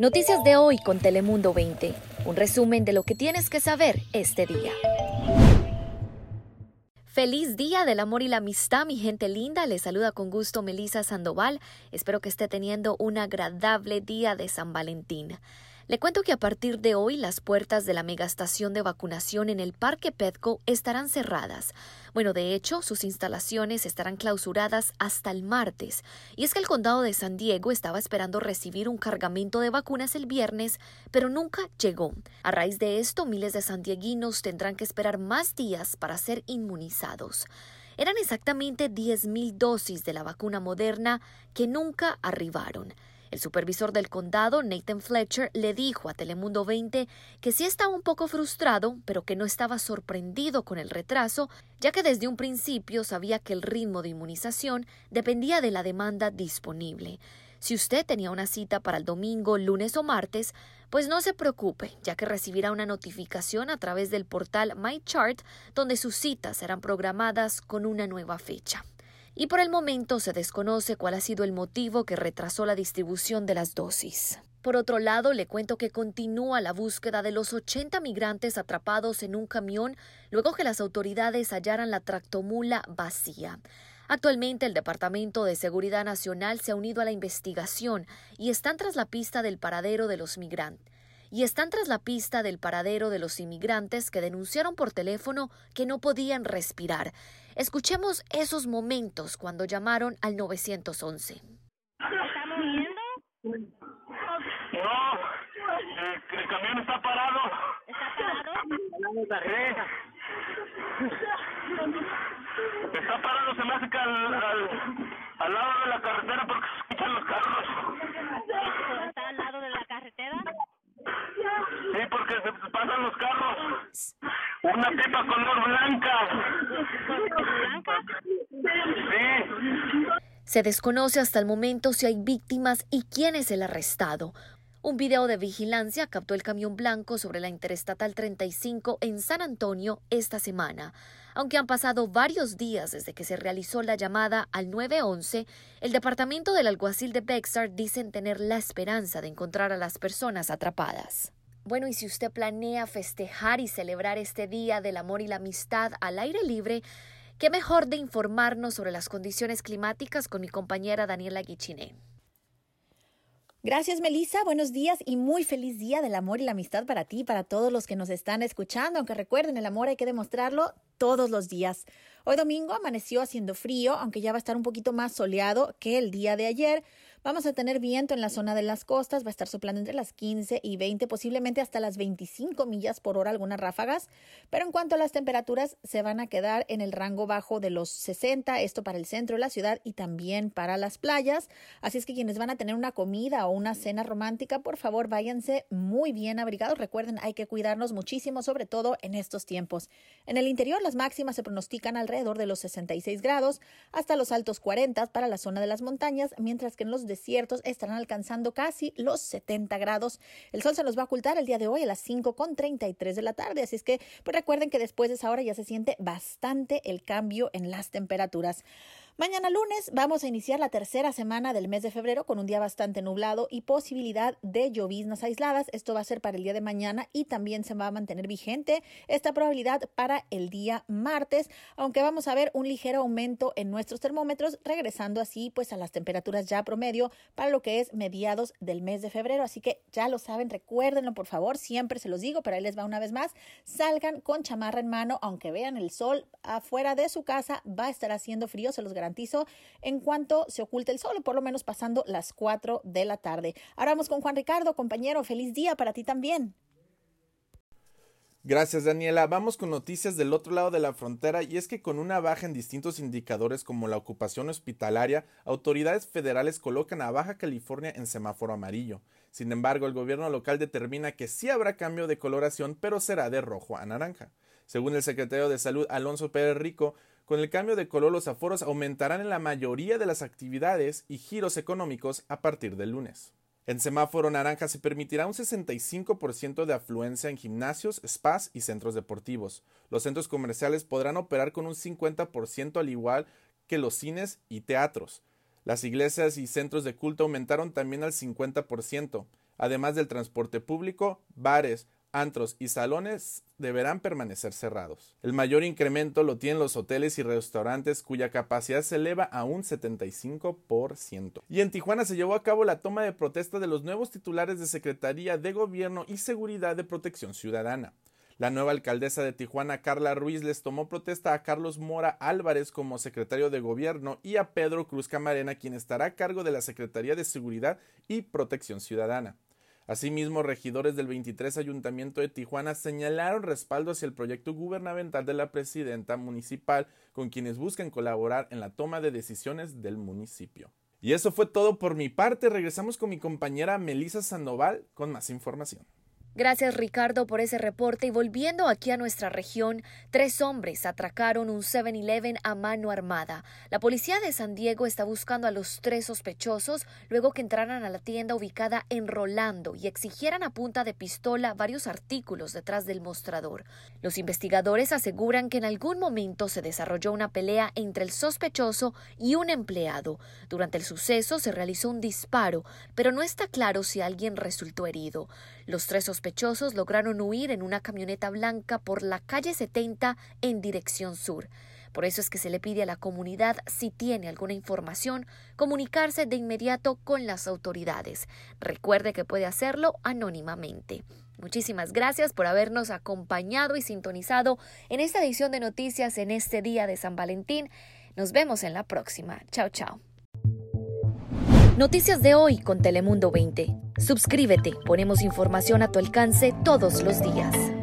Noticias de hoy con Telemundo 20. Un resumen de lo que tienes que saber este día. Feliz día del amor y la amistad, mi gente linda. Les saluda con gusto Melisa Sandoval. Espero que esté teniendo un agradable día de San Valentín. Le cuento que a partir de hoy las puertas de la megastación de vacunación en el Parque Petco estarán cerradas. Bueno, de hecho, sus instalaciones estarán clausuradas hasta el martes. Y es que el condado de San Diego estaba esperando recibir un cargamento de vacunas el viernes, pero nunca llegó. A raíz de esto, miles de sandieguinos tendrán que esperar más días para ser inmunizados. Eran exactamente 10.000 dosis de la vacuna moderna que nunca arribaron. El supervisor del condado, Nathan Fletcher, le dijo a Telemundo 20 que sí estaba un poco frustrado, pero que no estaba sorprendido con el retraso, ya que desde un principio sabía que el ritmo de inmunización dependía de la demanda disponible. Si usted tenía una cita para el domingo, lunes o martes, pues no se preocupe, ya que recibirá una notificación a través del portal MyChart, donde sus citas serán programadas con una nueva fecha y por el momento se desconoce cuál ha sido el motivo que retrasó la distribución de las dosis. Por otro lado, le cuento que continúa la búsqueda de los 80 migrantes atrapados en un camión luego que las autoridades hallaran la tractomula vacía. Actualmente el Departamento de Seguridad Nacional se ha unido a la investigación y están tras la pista del paradero de los migrantes y están tras la pista del paradero de los inmigrantes que denunciaron por teléfono que no podían respirar. Escuchemos esos momentos cuando llamaron al 911. ¿Estamos viendo? No, el, el camión está parado. ¿Está parado? Sí. Está parado, se me hace que al, al, al lado de la carretera porque se escuchan los carros. ¿Está al lado de la carretera? Sí, porque se pasan los carros. Una pipa color blanca. Se desconoce hasta el momento si hay víctimas y quién es el arrestado. Un video de vigilancia captó el camión blanco sobre la Interestatal 35 en San Antonio esta semana. Aunque han pasado varios días desde que se realizó la llamada al 911, el departamento del alguacil de Bexar dicen tener la esperanza de encontrar a las personas atrapadas. Bueno, y si usted planea festejar y celebrar este Día del Amor y la Amistad al aire libre, qué mejor de informarnos sobre las condiciones climáticas con mi compañera Daniela Guichiné. Gracias, Melissa. Buenos días y muy feliz día del amor y la amistad para ti y para todos los que nos están escuchando. Aunque recuerden, el amor hay que demostrarlo todos los días. Hoy domingo amaneció haciendo frío, aunque ya va a estar un poquito más soleado que el día de ayer. Vamos a tener viento en la zona de las costas, va a estar soplando entre las 15 y 20, posiblemente hasta las 25 millas por hora algunas ráfagas, pero en cuanto a las temperaturas se van a quedar en el rango bajo de los 60, esto para el centro de la ciudad y también para las playas, así es que quienes van a tener una comida o una cena romántica, por favor váyanse muy bien abrigados, recuerden hay que cuidarnos muchísimo, sobre todo en estos tiempos. En el interior las máximas se pronostican alrededor de los 66 grados hasta los altos 40 para la zona de las montañas, mientras que en los desiertos estarán alcanzando casi los 70 grados. El sol se nos va a ocultar el día de hoy a las 5 con 33 de la tarde, así es que pues recuerden que después de esa hora ya se siente bastante el cambio en las temperaturas. Mañana lunes vamos a iniciar la tercera semana del mes de febrero con un día bastante nublado y posibilidad de lloviznas aisladas. Esto va a ser para el día de mañana y también se va a mantener vigente esta probabilidad para el día martes, aunque vamos a ver un ligero aumento en nuestros termómetros, regresando así pues a las temperaturas ya promedio para lo que es mediados del mes de febrero. Así que ya lo saben, recuérdenlo por favor, siempre se los digo, pero ahí les va una vez más, salgan con chamarra en mano, aunque vean el sol afuera de su casa, va a estar haciendo frío, se los garantizo en cuanto se oculte el sol, por lo menos pasando las 4 de la tarde. Ahora vamos con Juan Ricardo, compañero, feliz día para ti también. Gracias Daniela. Vamos con noticias del otro lado de la frontera y es que con una baja en distintos indicadores como la ocupación hospitalaria, autoridades federales colocan a Baja California en semáforo amarillo. Sin embargo, el gobierno local determina que sí habrá cambio de coloración, pero será de rojo a naranja. Según el secretario de Salud Alonso Pérez Rico, con el cambio de color los aforos aumentarán en la mayoría de las actividades y giros económicos a partir del lunes. En semáforo naranja se permitirá un 65% de afluencia en gimnasios, spas y centros deportivos. Los centros comerciales podrán operar con un 50% al igual que los cines y teatros. Las iglesias y centros de culto aumentaron también al 50%. Además del transporte público, bares, antros y salones deberán permanecer cerrados. El mayor incremento lo tienen los hoteles y restaurantes cuya capacidad se eleva a un 75%. Y en Tijuana se llevó a cabo la toma de protesta de los nuevos titulares de Secretaría de Gobierno y Seguridad de Protección Ciudadana. La nueva alcaldesa de Tijuana, Carla Ruiz, les tomó protesta a Carlos Mora Álvarez como secretario de gobierno y a Pedro Cruz Camarena, quien estará a cargo de la Secretaría de Seguridad y Protección Ciudadana. Asimismo, regidores del 23 Ayuntamiento de Tijuana señalaron respaldo hacia el proyecto gubernamental de la presidenta municipal con quienes buscan colaborar en la toma de decisiones del municipio. Y eso fue todo por mi parte. Regresamos con mi compañera Melisa Sandoval con más información. Gracias Ricardo por ese reporte y volviendo aquí a nuestra región, tres hombres atracaron un 7-Eleven a mano armada. La policía de San Diego está buscando a los tres sospechosos luego que entraran a la tienda ubicada en Rolando y exigieran a punta de pistola varios artículos detrás del mostrador. Los investigadores aseguran que en algún momento se desarrolló una pelea entre el sospechoso y un empleado. Durante el suceso se realizó un disparo, pero no está claro si alguien resultó herido. Los tres lograron huir en una camioneta blanca por la calle 70 en dirección sur. Por eso es que se le pide a la comunidad, si tiene alguna información, comunicarse de inmediato con las autoridades. Recuerde que puede hacerlo anónimamente. Muchísimas gracias por habernos acompañado y sintonizado en esta edición de noticias en este día de San Valentín. Nos vemos en la próxima. Chao, chao. Noticias de hoy con Telemundo 20. Suscríbete, ponemos información a tu alcance todos los días.